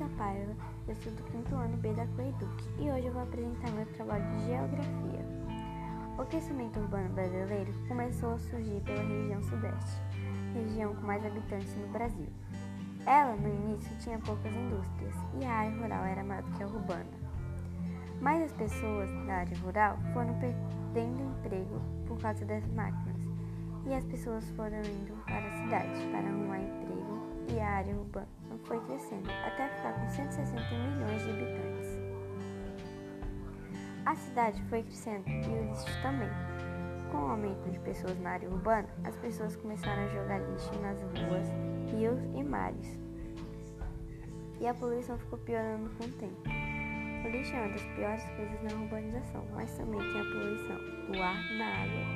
eu sou do quinto ano B da Coeduc e hoje eu vou apresentar meu trabalho de Geografia. O crescimento urbano brasileiro começou a surgir pela região sudeste, região com mais habitantes no Brasil. Ela, no início, tinha poucas indústrias e a área rural era maior do que a urbana. Mas as pessoas da área rural foram perdendo emprego por causa das máquinas e as pessoas foram indo para a cidade para arrumar emprego e a área urbana foi crescendo até 160 milhões de habitantes. A cidade foi crescendo e o lixo também. Com o aumento de pessoas na área urbana, as pessoas começaram a jogar lixo nas ruas, rios e mares. E a poluição ficou piorando com o tempo. O lixo é uma das piores coisas na urbanização, mas também tem a poluição do ar, água e em terra